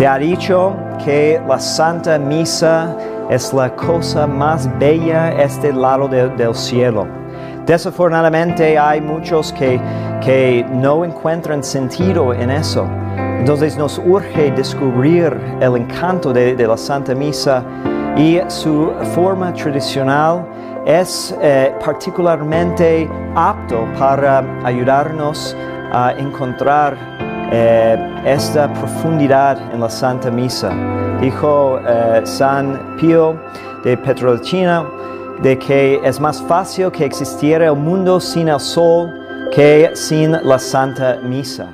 Se ha dicho que la Santa Misa es la cosa más bella este lado de- del cielo. Desafortunadamente hay muchos que, que no encuentran sentido en eso. Entonces nos urge descubrir el encanto de, de la Santa Misa y su forma tradicional es eh, particularmente apto para ayudarnos a encontrar eh, esta profundidad en la Santa Misa. Dijo eh, San Pío de Petrolcina de que es más fácil que existiera el mundo sin el sol que sin la Santa Misa.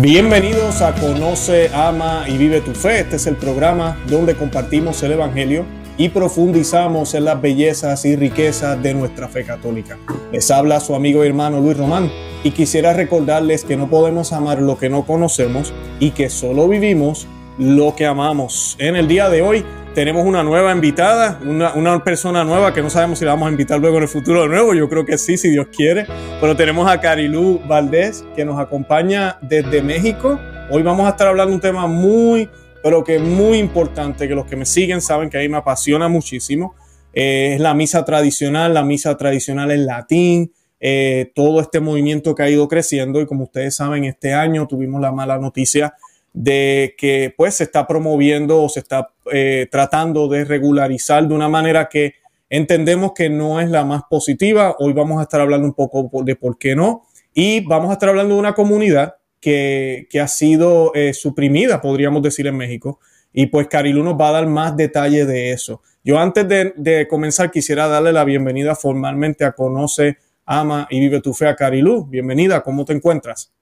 Bienvenidos a Conoce, Ama y Vive tu Fe. Este es el programa donde compartimos el Evangelio y profundizamos en las bellezas y riquezas de nuestra fe católica. Les habla su amigo y hermano Luis Román y quisiera recordarles que no podemos amar lo que no conocemos y que solo vivimos lo que amamos. En el día de hoy tenemos una nueva invitada, una, persona nueva que no sabemos si la vamos a invitar luego en el futuro de nuevo, yo creo que sí, si Dios quiere, pero tenemos a Carilú Valdés que nos acompaña desde México. Hoy vamos a estar hablando de un tema muy, pero que muy importante, que los que me siguen saben que a mí me apasiona muchísimo. Eh, es la misa tradicional, la misa tradicional en latín, eh, todo este movimiento que ha ido creciendo y como ustedes saben, este año tuvimos la mala noticia de que pues se está promoviendo o se está eh, tratando de regularizar de una manera que entendemos que no es la más positiva. Hoy vamos a estar hablando un poco de por qué no y vamos a estar hablando de una comunidad que, ha sido eh, suprimida, podríamos decir, en México. Y pues Carilu nos va a dar más detalle de eso. Yo antes de, comenzar quisiera darle la bienvenida formalmente a Conoce, Ama y Vive tu Fe a Carilu. Bienvenida, ¿cómo te encuentras?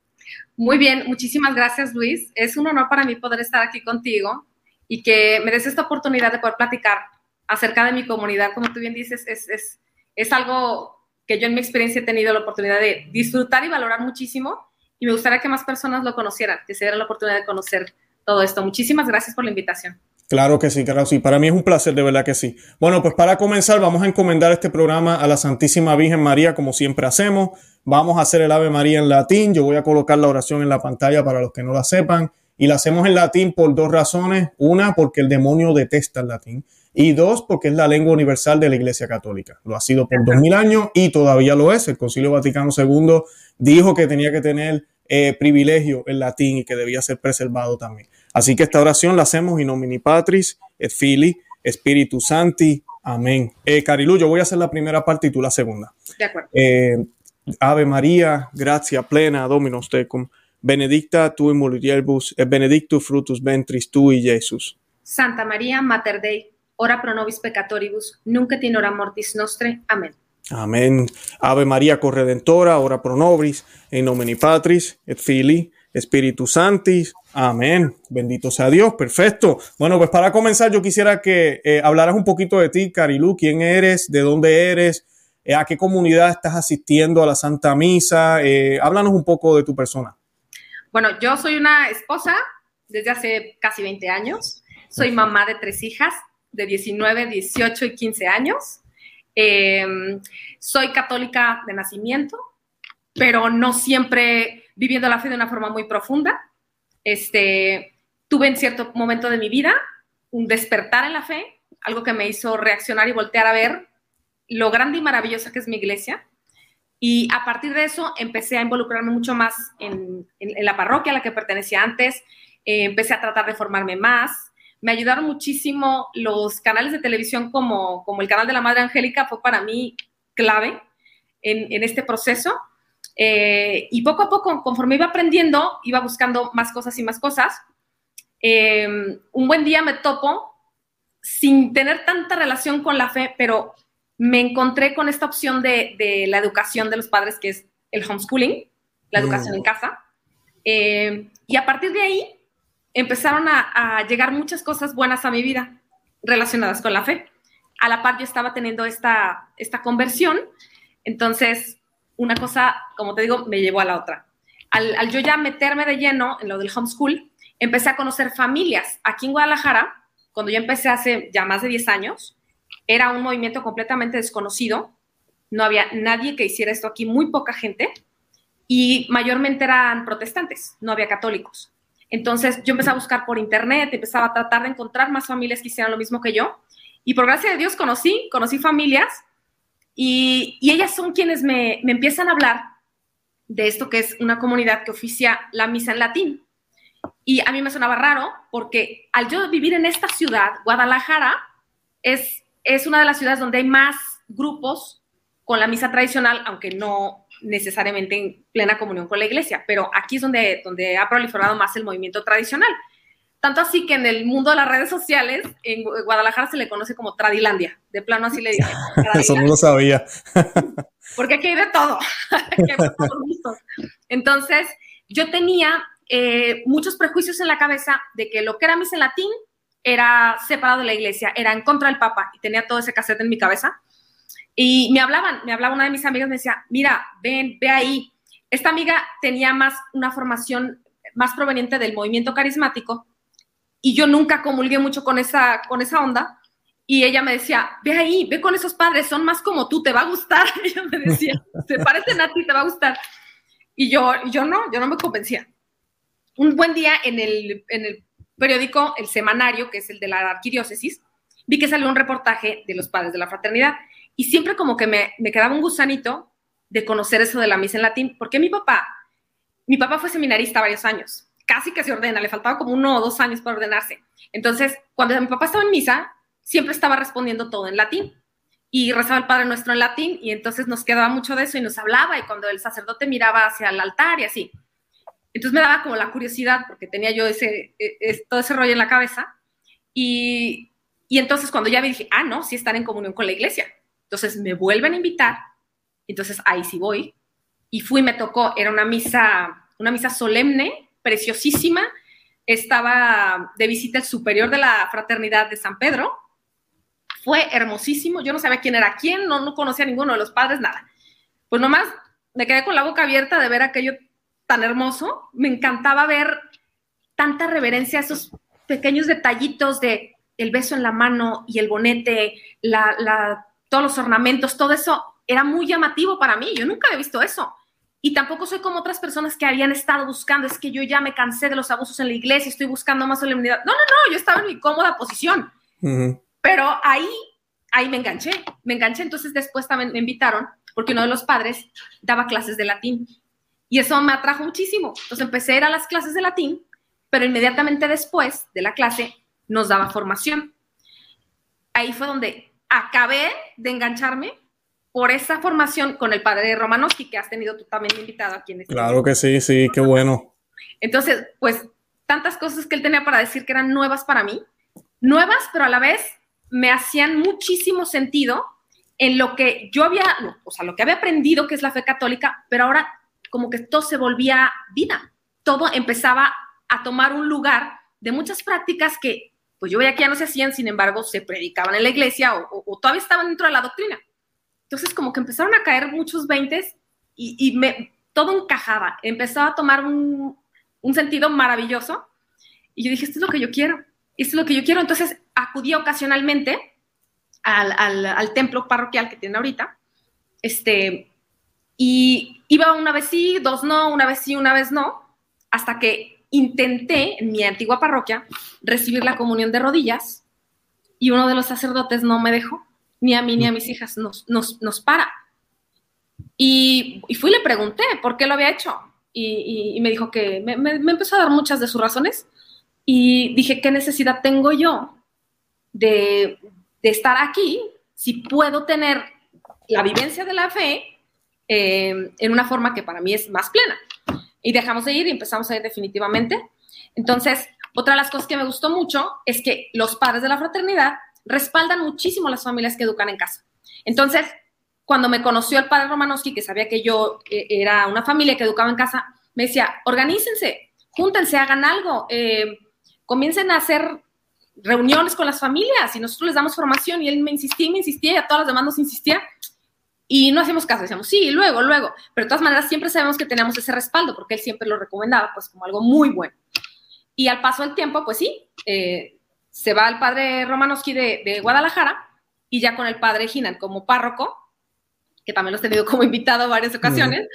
Muy bien, muchísimas gracias Luis. Es un honor para mí poder estar aquí contigo y que me des esta oportunidad de poder platicar acerca de mi comunidad. Como tú bien dices, es, es, es algo que yo en mi experiencia he tenido la oportunidad de disfrutar y valorar muchísimo y me gustaría que más personas lo conocieran, que se diera la oportunidad de conocer todo esto. Muchísimas gracias por la invitación. Claro que sí, claro sí. Para mí es un placer, de verdad que sí. Bueno, pues para comenzar vamos a encomendar este programa a la Santísima Virgen María, como siempre hacemos. Vamos a hacer el Ave María en latín. Yo voy a colocar la oración en la pantalla para los que no la sepan. Y la hacemos en latín por dos razones. Una, porque el demonio detesta el latín. Y dos, porque es la lengua universal de la Iglesia Católica. Lo ha sido por dos mil años y todavía lo es. El Concilio Vaticano II dijo que tenía que tener eh, privilegio el latín y que debía ser preservado también. Así que esta oración la hacemos in nomini Patris, et Filii, Spiritus Santi. Amén. Eh, Carilu, yo voy a hacer la primera parte y tú la segunda. De acuerdo. Eh, Ave María, gracia plena, Dominus tecum, benedicta tu in mulieribus, et benedictus fructus ventris tui, Jesús. Santa María, Mater Dei, ora pro nobis peccatoribus, nunc et in hora mortis nostre. Amén. Amén. Ave María corredentora, ora pro nobis, in nomine Patris, et Filii, Espíritu Santi. Amén. Bendito sea Dios. Perfecto. Bueno, pues para comenzar, yo quisiera que eh, hablaras un poquito de ti, Carilú. ¿Quién eres? ¿De dónde eres? Eh, ¿A qué comunidad estás asistiendo a la Santa Misa? Eh, háblanos un poco de tu persona. Bueno, yo soy una esposa desde hace casi 20 años. Soy mamá de tres hijas de 19, 18 y 15 años. Eh, soy católica de nacimiento, pero no siempre viviendo la fe de una forma muy profunda. Este, tuve en cierto momento de mi vida un despertar en la fe, algo que me hizo reaccionar y voltear a ver lo grande y maravillosa que es mi iglesia. Y a partir de eso empecé a involucrarme mucho más en la parroquia a la que pertenecía antes, eh, empecé a tratar de formarme más. Me ayudaron muchísimo los canales de televisión como, como el canal de la Madre Angélica, fue para mí clave en, en este proceso. Eh, y poco a poco, conforme iba aprendiendo, iba buscando más cosas y más cosas. Eh, un buen día me topo sin tener tanta relación con la fe, pero me encontré con esta opción de, de la educación de los padres, que es el homeschooling, la educación mm. en casa. Eh, y a partir de ahí empezaron a, llegar muchas cosas buenas a mi vida relacionadas con la fe. A la par yo estaba teniendo esta, esta conversión, entonces una cosa, como te digo, me llevó a la otra. Al, al, yo ya meterme de lleno en lo del homeschool, empecé a conocer familias. Aquí en Guadalajara, cuando yo empecé hace ya más de 10 años, era un movimiento completamente desconocido no había nadie que hiciera esto aquí, muy poca gente, y mayormente eran protestantes, no había católicos. Entonces yo empecé a buscar por internet, empezaba a tratar de encontrar más familias que hicieran lo mismo que yo, y por gracia de Dios conocí, conocí familias, y, ellas son quienes me, me empiezan a hablar de esto que es una comunidad que oficia la misa en latín. Y a mí me sonaba raro porque al yo vivir en esta ciudad, Guadalajara, es, es una de las ciudades donde hay más grupos con la misa tradicional, aunque no necesariamente en plena comunión con la iglesia, pero aquí es donde, donde ha proliferado más el movimiento tradicional. Tanto así que en el mundo de las redes sociales, en Guadalajara se le conoce como Tradilandia. De plano así le dicen. Eso no lo sabía. Porque aquí hay de todo. Entonces, yo tenía eh, muchos prejuicios en la cabeza de que lo que era misa en latín era separado de la iglesia, era en contra del Papa y tenía todo ese cassette en mi cabeza. Y me hablaban, me hablaba una de mis amigas, me decía, mira, ven, ve ahí. Esta amiga tenía más una formación más proveniente del movimiento carismático y yo nunca comulgué mucho con esa, con esa onda. Y ella me decía, ve ahí, ve con esos padres, son más como tú, te va a gustar. ella me decía, se parecen a ti, te va a gustar. Y yo, yo no, yo no me convencía un buen día en el, periódico El Semanario, que es el de la arquidiócesis, vi que salió un reportaje de los padres de la fraternidad y siempre como que me, quedaba un gusanito de conocer eso de la misa en latín, porque mi papá, mi papá fue seminarista varios años, casi que se ordena, le faltaba como uno o dos años para ordenarse. Entonces, cuando mi papá estaba en misa, siempre estaba respondiendo todo en latín y rezaba el Padre Nuestro en latín y entonces nos quedaba mucho de eso y nos hablaba y cuando el sacerdote miraba hacia el altar y así. Entonces me daba como la curiosidad, porque tenía yo ese, e, todo ese rollo en la cabeza. Y, y entonces cuando ya vi, dije, ah, no, sí están en comunión con la iglesia. Entonces me vuelven a invitar. Entonces ahí sí voy. Y fui, me tocó, era una misa, una misa solemne, preciosísima. Estaba de visita el superior de la fraternidad de San Pedro. Fue hermosísimo. Yo no sabía quién era quién, no, no conocía a ninguno de los padres, nada. Pues nomás me quedé con la boca abierta de ver aquello tan hermoso. Me encantaba ver tanta reverencia a esos pequeños detallitos de el beso en la mano y el bonete, la, todos los ornamentos, todo eso era muy llamativo para mí. Yo nunca había visto eso. Y tampoco soy como otras personas que habían estado buscando, es que yo ya me cansé de los abusos en la iglesia, estoy buscando más solemnidad. No, no, no, yo estaba en mi cómoda posición. Pero ahí, ahí me enganché, me enganché. Entonces después también me invitaron, porque uno de los padres daba clases de latín. Y eso me atrajo muchísimo. Entonces empecé a ir a las clases de latín, pero inmediatamente después de la clase nos daba formación. Ahí fue donde acabé de engancharme por esa formación con el padre Romanowski, que has tenido tú también invitado aquí en este Claro que sí, sí, qué bueno. Entonces, pues tantas cosas que él tenía para decir que eran nuevas para mí, nuevas, pero a la vez me hacían muchísimo sentido en lo que yo había, o sea, lo que había aprendido, que es la fe católica, pero ahora como que todo se volvía vida, todo empezaba a tomar un lugar de muchas prácticas que pues yo veía que ya no se hacían, sin embargo, se predicaban en la iglesia o, todavía estaban dentro de la doctrina. Entonces como que empezaron a caer muchos veintes y, me, todo encajaba, empezaba a tomar un, sentido maravilloso y yo dije, esto es lo que yo quiero, esto es lo que yo quiero. Entonces acudía ocasionalmente al, al templo parroquial que tiene ahorita, este, y iba una vez sí, dos no, una vez sí, una vez no, hasta que intenté en mi antigua parroquia recibir la comunión de rodillas y uno de los sacerdotes no me dejó, ni a mí ni a mis hijas, nos, nos, para. Y, fui y le pregunté por qué lo había hecho. Y, me dijo que me, empezó a dar muchas de sus razones. Y dije, ¿qué necesidad tengo yo de, de estar aquí si puedo tener la vivencia de la fe eh, en una forma que para mí es más plena. Y dejamos de ir y empezamos a ir definitivamente. Entonces, otra de las cosas que me gustó mucho es que los padres de la fraternidad respaldan muchísimo a las familias que educan en casa. Entonces, cuando me conoció el padre Romanowski, que sabía que yo eh, era una familia que educaba en casa, me decía, organícense, júntense, hagan algo, eh, comiencen a hacer reuniones con las familias y nosotros les damos formación y él me insistía, me insistía y a todas las demás nos insistía y no hacíamos caso, decíamos, sí, luego, luego. Pero de todas maneras siempre sabemos que tenemos ese respaldo porque él siempre lo recomendaba pues como algo muy bueno. Y al paso del tiempo, pues sí, eh, se va el padre Romanowski de, de, Guadalajara y ya con el padre Ginan como párroco, que también lo he tenido como invitado varias ocasiones,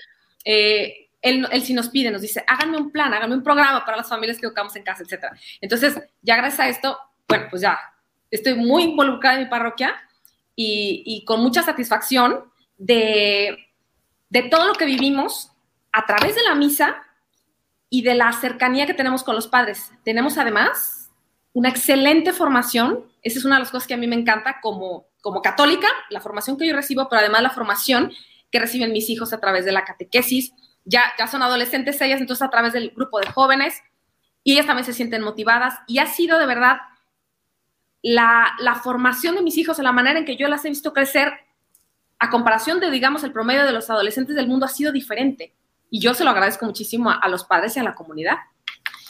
eh, él, él sí nos pide, nos dice, háganme un plan, háganme un programa para las familias que educamos en casa, etc. Entonces, ya gracias a esto, bueno, pues ya estoy muy involucrada en mi parroquia y, y con mucha satisfacción de, de todo lo que vivimos a través de la misa y de la cercanía que tenemos con los padres. Tenemos además una excelente formación, esa es una de las cosas que a mí me encanta como, como católica, la formación que yo recibo, pero además la formación que reciben mis hijos a través de la catequesis. Ya, ya son adolescentes ellas, entonces a través del grupo de jóvenes, y ellas también se sienten motivadas, y ha sido de verdad la, la formación de mis hijos, la manera en que yo las he visto crecer, a comparación de, digamos, el promedio de los adolescentes del mundo, ha sido diferente. Y yo se lo agradezco muchísimo a, a los padres y a la comunidad.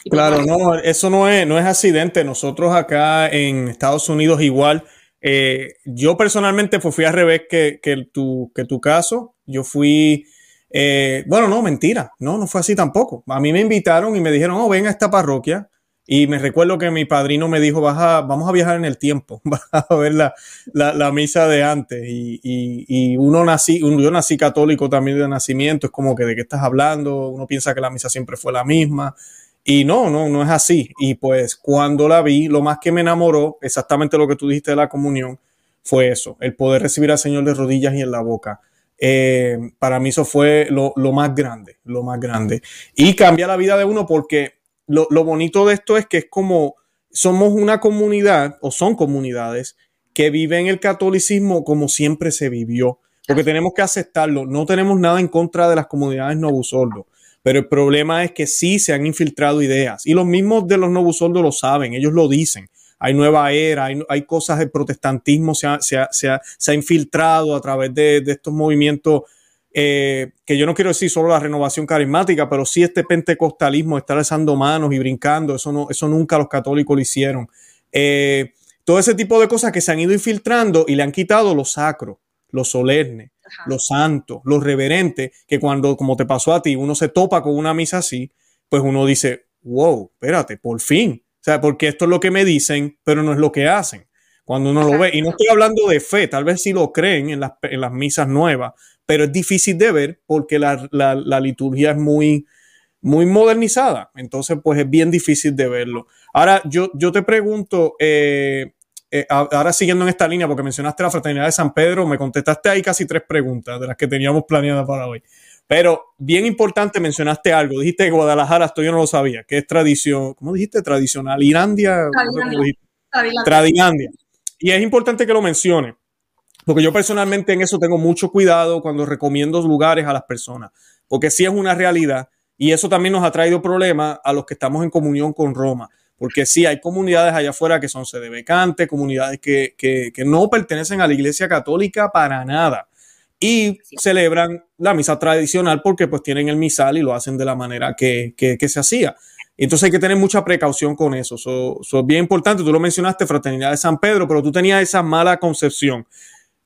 Y pues, Claro, no, eso no es, no es accidente. Nosotros acá en Estados Unidos igual. eh, yo personalmente pues, fui al revés que, que, tu, que tu caso. Yo fui, eh, bueno, no, mentira, no, no fue así tampoco. A mí me invitaron y me dijeron, oh, ven a esta parroquia. Y me recuerdo que mi padrino me dijo, Vas a, vamos a viajar en el tiempo, vas a ver la, la, misa de antes. Y, y, uno nací, yo nací católico también de nacimiento, es como que de qué estás hablando, uno piensa que la misa siempre fue la misma. Y no, no, no es así. Y pues cuando la vi, lo más que me enamoró, exactamente lo que tú dijiste de la comunión, fue eso, el poder recibir al Señor de rodillas y en la boca. Eh, para mí eso fue lo, lo más grande, lo más grande. Y cambia la vida de uno porque lo, lo bonito de esto es que es como somos una comunidad o son comunidades que viven el catolicismo como siempre se vivió. Porque tenemos que aceptarlo. No tenemos nada en contra de las comunidades novusordos. Pero el problema es que sí se han infiltrado ideas. Y los mismos de los novusordos lo saben, ellos lo dicen. Hay nueva era, hay, hay cosas del protestantismo, se ha, se ha- se ha- se ha infiltrado a través de, de estos movimientos eh, que yo no quiero decir solo la renovación carismática, pero sí este pentecostalismo, estar alzando manos y brincando, eso, no, eso nunca los católicos lo hicieron. Eh, todo ese tipo de cosas que se han ido infiltrando y le han quitado lo sacro, lo solemne, Ajá. lo santo, lo reverente, que cuando, como te pasó a ti, uno se topa con una misa así, pues uno dice, wow, espérate, por fin. O sea, porque esto es lo que me dicen, pero no es lo que hacen. Cuando uno lo ve, y no estoy hablando de fe, tal vez sí lo creen en las, en las misas nuevas, pero es difícil de ver porque la, la- la liturgia es muy, muy modernizada. Entonces, pues es bien difícil de verlo. Ahora, yo, yo te pregunto, eh, eh, ahora siguiendo en esta línea, porque mencionaste la fraternidad de San Pedro, me contestaste ahí casi tres preguntas de las que teníamos planeadas para hoy. Pero bien importante, mencionaste algo. Dijiste que Guadalajara, esto yo no lo sabía, que es tradición, ¿cómo dijiste? Tradicional. Irandia. no sé cómo Tradilandia. Tradilandia. Y es importante que lo mencione, porque yo personalmente en eso tengo mucho cuidado cuando recomiendo lugares a las personas, porque sí es una realidad y eso también nos ha traído problemas a los que estamos en comunión con Roma, porque sí hay comunidades allá afuera que son sedebecantes, comunidades que, que, que no pertenecen a la Iglesia Católica para nada y Sí. celebran la misa tradicional porque pues tienen el misal y lo hacen de la manera que, que, que se hacía. Entonces hay que tener mucha precaución con. Eso eso es bien importante. Tú lo mencionaste, Fraternidad de San Pedro, pero tú tenías esa mala concepción.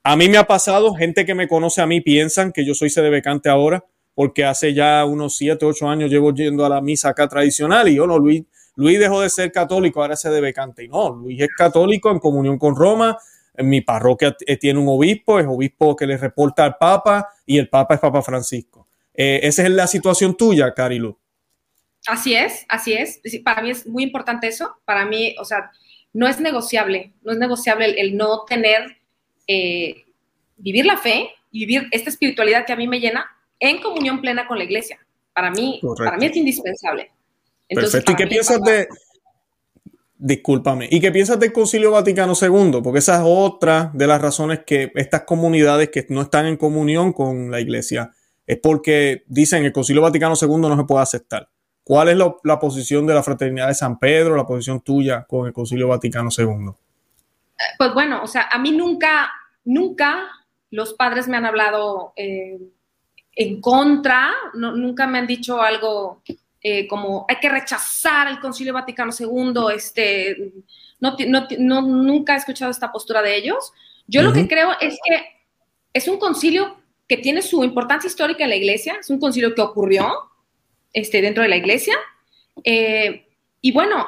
A mí me ha pasado, gente que me conoce a mí piensan que yo soy sedebecante ahora, porque hace ya unos 7, 8 años llevo yendo a la misa acá tradicional y yo no, Luis, Luis dejó de ser católico, ahora es sedebecante. Y no, Luis es católico en comunión con Roma. En mi parroquia eh, tiene un obispo, es obispo que le reporta al Papa y el Papa es Papa Francisco. Eh, esa es la situación tuya, Carilu. Así es, así es. Para mí es muy importante eso. Para mí, o sea, no es negociable, no es negociable el no tener, eh, vivir la fe y vivir esta espiritualidad que a mí me llena en comunión plena con la iglesia. Para mí, Correcto. para mí es indispensable. Entonces, Perfecto. ¿Y qué piensas de... Discúlpame. ¿Y qué piensas del Concilio Vaticano II? Porque esa es otra de las razones que estas comunidades que no están en comunión con la iglesia es porque dicen el Concilio Vaticano II no se puede aceptar. ¿Cuál es la posición de la Fraternidad de San Pedro, la posición tuya con el Concilio Vaticano II? Pues bueno, o sea, a mí nunca, nunca los padres me han hablado eh, en contra, no- nunca me han dicho algo eh, como hay que rechazar el Concilio Vaticano II, este, no, no no- nunca he escuchado esta postura de ellos. Yo lo que creo es que es un concilio que tiene su importancia histórica en la iglesia, es un concilio que ocurrió este, dentro de la iglesia, eh, y bueno,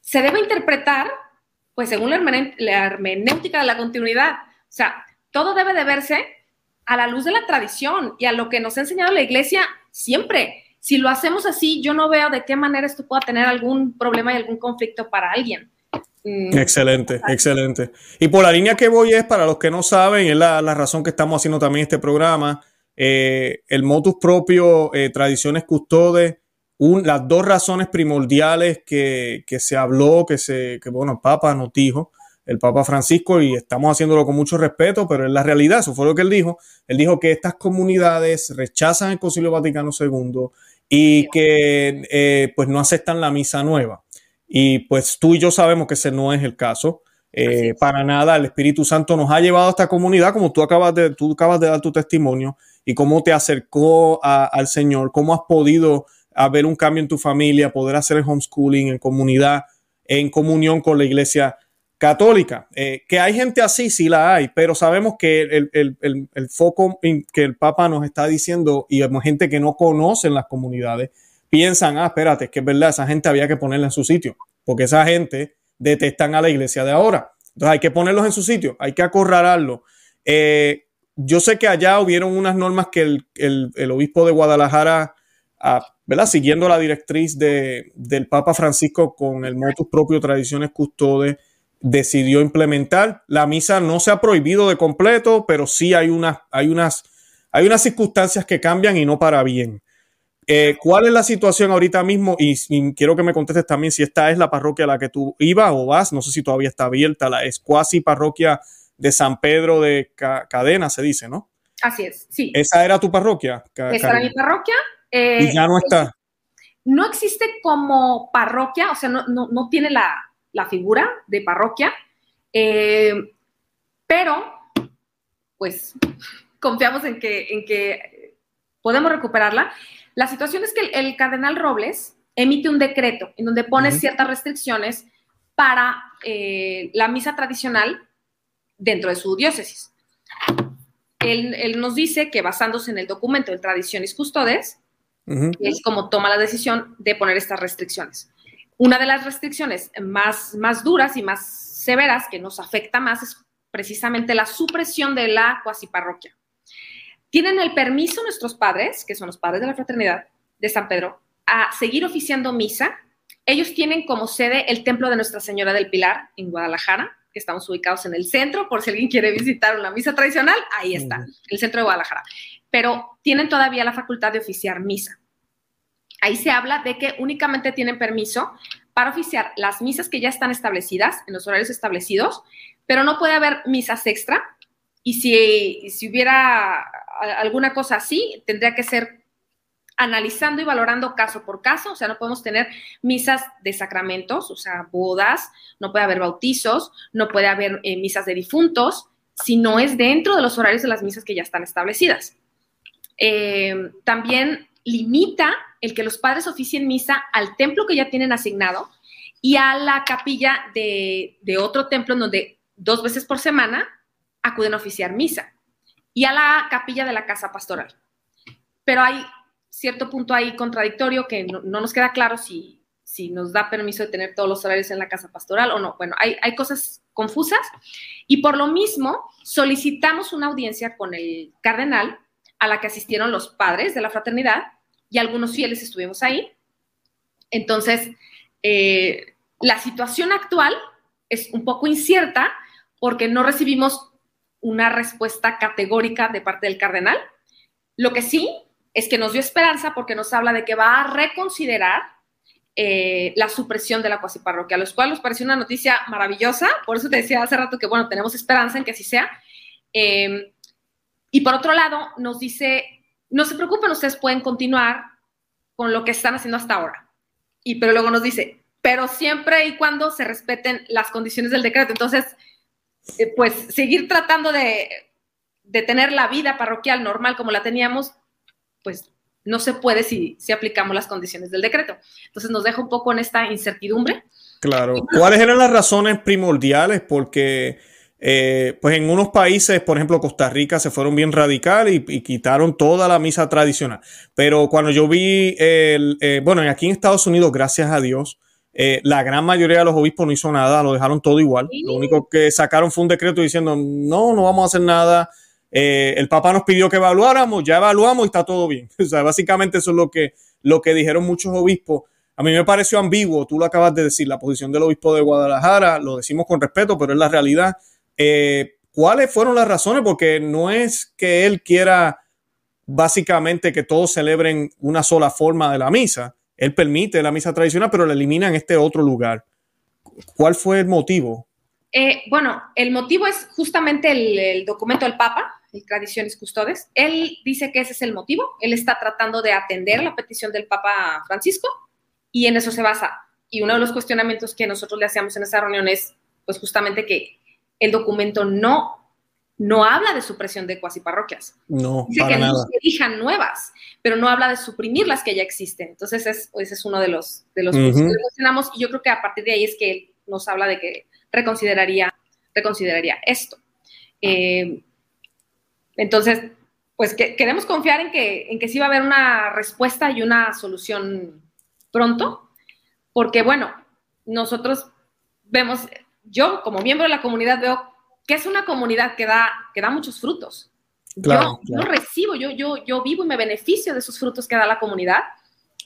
se debe interpretar pues según la, hermenéutica de la continuidad. O sea, todo debe de verse a la luz de la tradición y a lo que nos ha enseñado la iglesia siempre. Si lo hacemos así, yo no veo de qué manera esto pueda tener algún problema y algún conflicto para alguien. Mm. Excelente, excelente. Y por la línea que voy es, para los que no saben, es la, razón que estamos haciendo también este programa, eh, el motus propio, eh, tradiciones custodes, las dos razones primordiales que, se habló, que, se, que bueno, el Papa nos dijo, el Papa Francisco, y estamos haciéndolo con mucho respeto, pero es la realidad, eso fue lo que él dijo. Él dijo que estas comunidades rechazan el Concilio Vaticano II y que eh, pues no aceptan la misa nueva. Y pues tú y yo sabemos que ese no es el caso. Eh, para nada, el Espíritu Santo nos ha llevado a esta comunidad, como tú acabas de, tú acabas de dar tu testimonio, y cómo te acercó al Señor, cómo has podido haber un cambio en tu familia, poder hacer el homeschooling en comunidad, en comunión con la iglesia católica. Eh, que hay gente así, sí la hay, pero sabemos que el, foco que el Papa nos está diciendo y hay gente que no conoce las comunidades, piensan, ah, espérate, es que es verdad, esa gente había que ponerla en su sitio, porque esa gente detestan a la iglesia de ahora. Entonces hay que ponerlos en su sitio, hay que acorralarlo. Eh, yo sé que allá hubieron unas normas que el, obispo de Guadalajara, ah, ¿verdad? Siguiendo la directriz de, del Papa Francisco con el motus propio Tradiciones Custodes, decidió implementar. La misa no se ha prohibido de completo, pero sí hay unas, hay unas, hay unas circunstancias que cambian y no para bien. Eh, ¿Cuál es la situación ahorita mismo? Y, quiero que me contestes también si esta es la parroquia a la que tú ibas o vas. No sé si todavía está abierta. La es cuasi parroquia de San Pedro de Cadena, se dice, ¿no? Así es, sí. ¿Esa era tu parroquia? Esa era mi parroquia. Y eh, ya no está. No existe como parroquia, o sea, no, no tiene la, la figura de parroquia, eh, pero pues confiamos en que, en que podemos recuperarla. La situación es que el, cardenal Robles emite un decreto en donde pone ciertas restricciones para eh, la misa tradicional dentro de su diócesis. Él, él, nos dice que basándose en el documento de Tradiciones Custodes, es como toma la decisión de poner estas restricciones. Una de las restricciones más, más duras y más severas que nos afecta más es precisamente la supresión de la cuasi parroquia. Tienen el permiso nuestros padres, que son los padres de la fraternidad de San Pedro, a seguir oficiando misa. Ellos tienen como sede el templo de Nuestra Señora del Pilar en Guadalajara, que estamos ubicados en el centro, por si alguien quiere visitar una misa tradicional, ahí está, el centro de Guadalajara. Pero tienen todavía la facultad de oficiar misa ahí se habla de que únicamente tienen permiso para oficiar las misas que ya están establecidas, en los horarios establecidos, pero no puede haber misas extra. Y si, si hubiera alguna cosa así, tendría que ser analizando y valorando caso por caso, o sea, no podemos tener misas de sacramentos, o sea, bodas, no puede haber bautizos, no puede haber eh, misas de difuntos, si no es dentro de los horarios de las misas que ya están establecidas. Eh, también limita el que los padres oficien misa al templo que ya tienen asignado y a la capilla de, otro templo en donde dos veces por semana acuden a oficiar misa y a la capilla de la casa pastoral. Pero hay cierto punto ahí contradictorio que no, nos queda claro si, nos da permiso de tener todos los horarios en la casa pastoral o no. Bueno, hay cosas confusas y por lo mismo solicitamos una audiencia con el cardenal a la que asistieron los padres de la fraternidad y algunos fieles estuvimos ahí. Entonces, eh, la situación actual es un poco incierta porque no recibimos una respuesta categórica de parte del cardenal. Lo que sí es que nos dio esperanza porque nos habla de que va a reconsiderar eh, la supresión de la cuasi parroquia, a los cuales nos pareció una noticia maravillosa. Por eso te decía hace rato que, bueno, tenemos esperanza en que así sea. Eh, y por otro lado, nos dice no se preocupen, ustedes pueden continuar con lo que están haciendo hasta ahora. Y pero luego nos dice, pero siempre y cuando se respeten las condiciones del decreto. Entonces, eh, pues seguir tratando de, de, tener la vida parroquial normal como la teníamos, pues no se puede si, si aplicamos las condiciones del decreto. Entonces nos deja un poco en esta incertidumbre. Claro. ¿Cuáles eran las razones primordiales? Porque eh, pues en unos países, por ejemplo Costa Rica, se fueron bien radical y, quitaron toda la misa tradicional. Pero cuando yo vi, el, eh, bueno, aquí en Estados Unidos, gracias a Dios, eh, la gran mayoría de los obispos no hizo nada, lo dejaron todo igual. Lo único que sacaron fue un decreto diciendo, no, no vamos a hacer nada. eh, el Papa nos pidió que evaluáramos, ya evaluamos y está todo bien. O sea, básicamente eso es lo que, lo que dijeron muchos obispos. A mí me pareció ambiguo, tú lo acabas de decir, la posición del obispo de Guadalajara, lo decimos con respeto, pero es la realidad. Eh, ¿Cuáles fueron las razones? Porque no es que él quiera básicamente que todos celebren una sola forma de la misa. Él permite la misa tradicional, pero la elimina en este otro lugar. ¿Cuál fue el motivo? Eh, bueno, el motivo es justamente el, documento del Papa, el Tradiciones Custodes. Él dice que ese es el motivo. Él está tratando de atender la petición del Papa Francisco y en eso se basa. Y uno de los cuestionamientos que nosotros le hacíamos en esa reunión es, pues justamente que el documento no no habla de supresión de cuasi parroquias. No, Dice para que no se elijan nuevas, pero no habla de suprimir las que ya existen. Entonces, ese es uno de los, de los que cuestionamos y yo creo que a partir de ahí es que él nos habla de que reconsideraría, reconsideraría esto. Eh, entonces, pues que, queremos confiar en que, en que sí va a haber una respuesta y una solución pronto, porque bueno, nosotros vemos, yo como miembro de la comunidad veo que es una comunidad que da, que da muchos frutos. yo, yo, recibo, yo, yo, yo vivo y me beneficio de esos frutos que da la comunidad.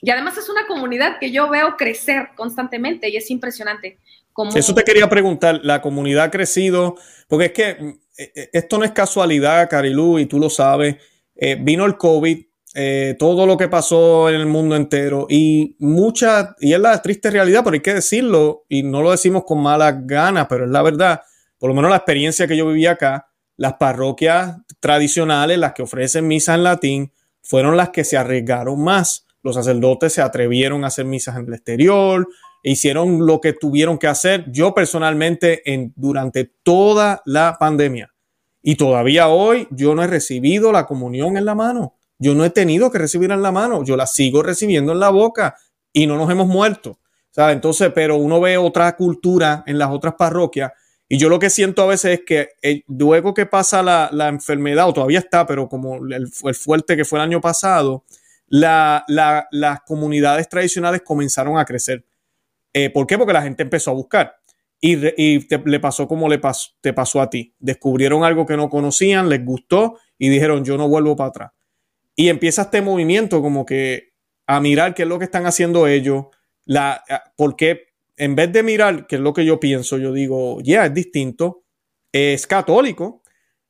Y además es una comunidad que yo veo crecer constantemente y es impresionante. Eso te quería preguntar, la comunidad ha crecido, porque es que eh, eh, esto no es casualidad, Carilu, y tú lo sabes, eh, vino el COVID, todo lo que pasó en el mundo entero y mucha, y es la triste realidad, pero hay que decirlo, y no lo decimos con malas ganas, pero es la verdad, por lo menos la experiencia que yo viví acá, las parroquias tradicionales, las que ofrecen misa en latín, fueron las que se arriesgaron más. Los sacerdotes se atrevieron a hacer misas en el exterior, hicieron lo que tuvieron que hacer. Yo personalmente, en, durante toda la pandemia y todavía hoy, yo no he recibido la comunión en la mano. Yo no he tenido que recibir en la mano. Yo la sigo recibiendo en la boca y no nos hemos muerto. ¿sabe? Entonces, pero uno ve otra cultura en las otras parroquias. Y yo lo que siento a veces es que eh, luego que pasa la, enfermedad, o todavía está, pero como el, fuerte que fue el año pasado, las comunidades tradicionales comenzaron a crecer. Eh, ¿Por qué? Porque la gente empezó a buscar. Y, le pasó como le te pasó a ti. Descubrieron algo que no conocían, les gustó y dijeron, yo no vuelvo para atrás. Y empieza este movimiento como que a mirar qué es lo que están haciendo ellos, la, porque en vez de mirar qué es lo que yo pienso, yo digo, ya, es distinto, es católico,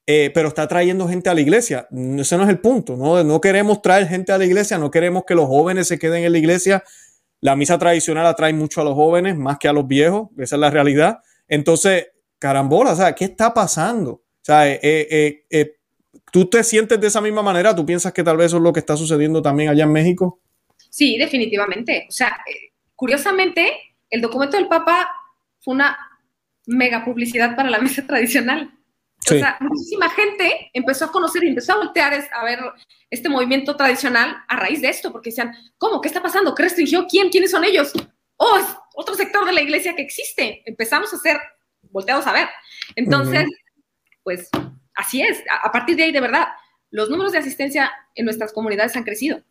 eh, pero está trayendo gente a la iglesia. Ese no es el punto, ¿no? no queremos traer gente a la iglesia, no queremos que los jóvenes se queden en la iglesia la misa tradicional atrae mucho a los jóvenes más que a los viejos, esa es la realidad. Entonces, carambola, o sea, ¿qué está pasando? O sea, eh, eh, ¿tú te sientes de esa misma manera? ¿Tú piensas que tal vez eso es lo que está sucediendo también allá en México? Sí, definitivamente. O sea, curiosamente, el documento del Papa fue una mega publicidad para la misa tradicional. O sea, muchísima gente empezó a conocer y empezó a voltear a ver este movimiento tradicional a raíz de esto, porque decían, ¿cómo? ¿Qué está pasando? ¿Qué restringió? ¿Quién? ¿Quiénes son ellos? Oh, es otro sector de la iglesia que existe. Empezamos a ser volteados a ver. Entonces, pues así es. A, partir de ahí, de verdad, los números de asistencia en nuestras comunidades han crecido.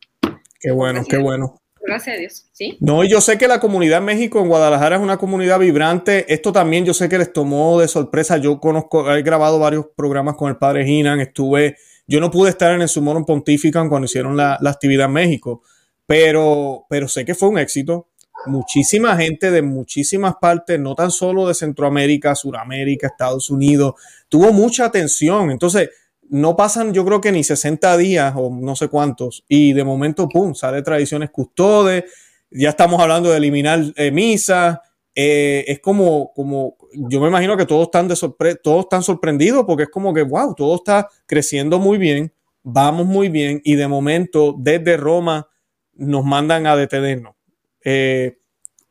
Qué bueno, qué bueno. Gracias a Dios, ¿sí? No, y yo sé que la comunidad en México, en Guadalajara, es una comunidad vibrante. Esto también yo sé que les tomó de sorpresa. Yo conozco, he grabado varios programas con el padre Ginan, estuve, yo no pude estar en el Sumorum Pontificam cuando hicieron la, actividad en México, pero, pero sé que fue un éxito. Muchísima gente de muchísimas partes, no tan solo de Centroamérica, Suramérica, Estados Unidos, tuvo mucha atención. Entonces, no pasan yo creo que ni 60 días o no sé cuántos y de momento, ¡pum!, sale tradiciones custodes, ya estamos hablando de eliminar eh, misa, eh, es como, como, yo me imagino que todos están, de todos están sorprendidos porque es como que, wow, todo está creciendo muy bien, vamos muy bien y de momento desde Roma nos mandan a detenernos. Eh,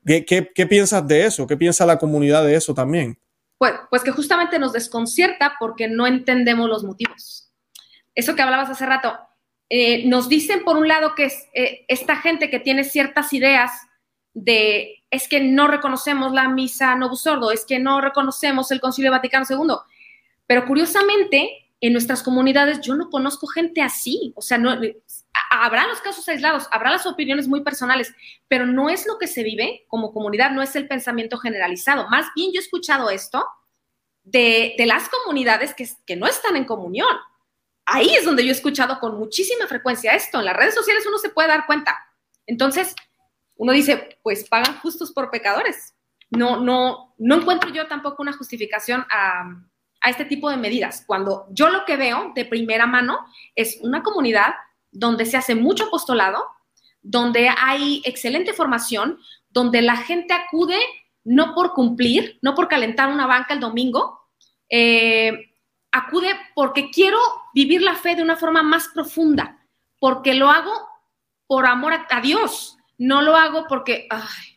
¿qué, qué piensas de eso? ¿Qué piensa la comunidad de eso también? Pues, pues, que justamente nos desconcierta porque no entendemos los motivos. Eso que hablabas hace rato, eh, nos dicen por un lado que es eh, esta gente que tiene ciertas ideas de es que no reconocemos la misa no sordo, es que no reconocemos el Concilio Vaticano II, pero curiosamente en nuestras comunidades yo no conozco gente así, o sea, no, habrá los casos aislados, habrá las opiniones muy personales, pero no es lo que se vive como comunidad, no es el pensamiento generalizado. Más bien yo he escuchado esto de, las comunidades que, no están en comunión. ahí es donde yo he escuchado con muchísima frecuencia esto. En las redes sociales uno se puede dar cuenta. Entonces, uno dice, pues pagan justos por pecadores. No, no, no encuentro yo tampoco una justificación a este tipo de medidas. Cuando yo lo que veo de primera mano es una comunidad donde se hace mucho apostolado, donde hay excelente formación, donde la gente acude no por cumplir, no por calentar una banca el domingo, eh, acude porque quiero vivir la fe de una forma más profunda, porque lo hago por amor a, Dios, no lo hago porque,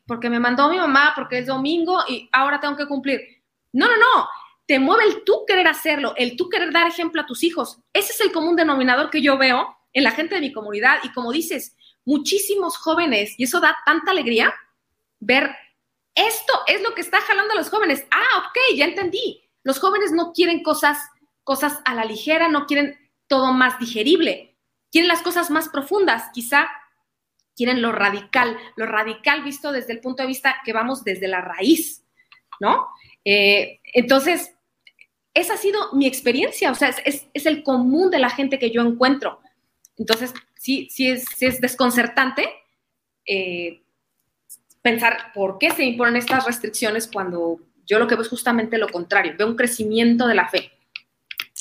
porque me mandó mi mamá, porque es domingo y ahora tengo que cumplir. No, no, no, te mueve el tú querer hacerlo, el tú querer dar ejemplo a tus hijos. Ese es el común denominador que yo veo en la gente de mi comunidad y como dices, muchísimos jóvenes, y eso da tanta alegría ver, esto es lo que está jalando a los jóvenes. Ah, ok, ya entendí. Los jóvenes no quieren cosas, cosas a la ligera, no quieren todo más digerible, quieren las cosas más profundas, quizá quieren lo radical, lo radical visto desde el punto de vista que vamos desde la raíz, ¿no? Eh, entonces, esa ha sido mi experiencia, o sea, es, el común de la gente que yo encuentro. Entonces, sí, sí es, es desconcertante eh, pensar por qué se imponen estas restricciones cuando yo lo que veo es justamente lo contrario, veo un crecimiento de la fe.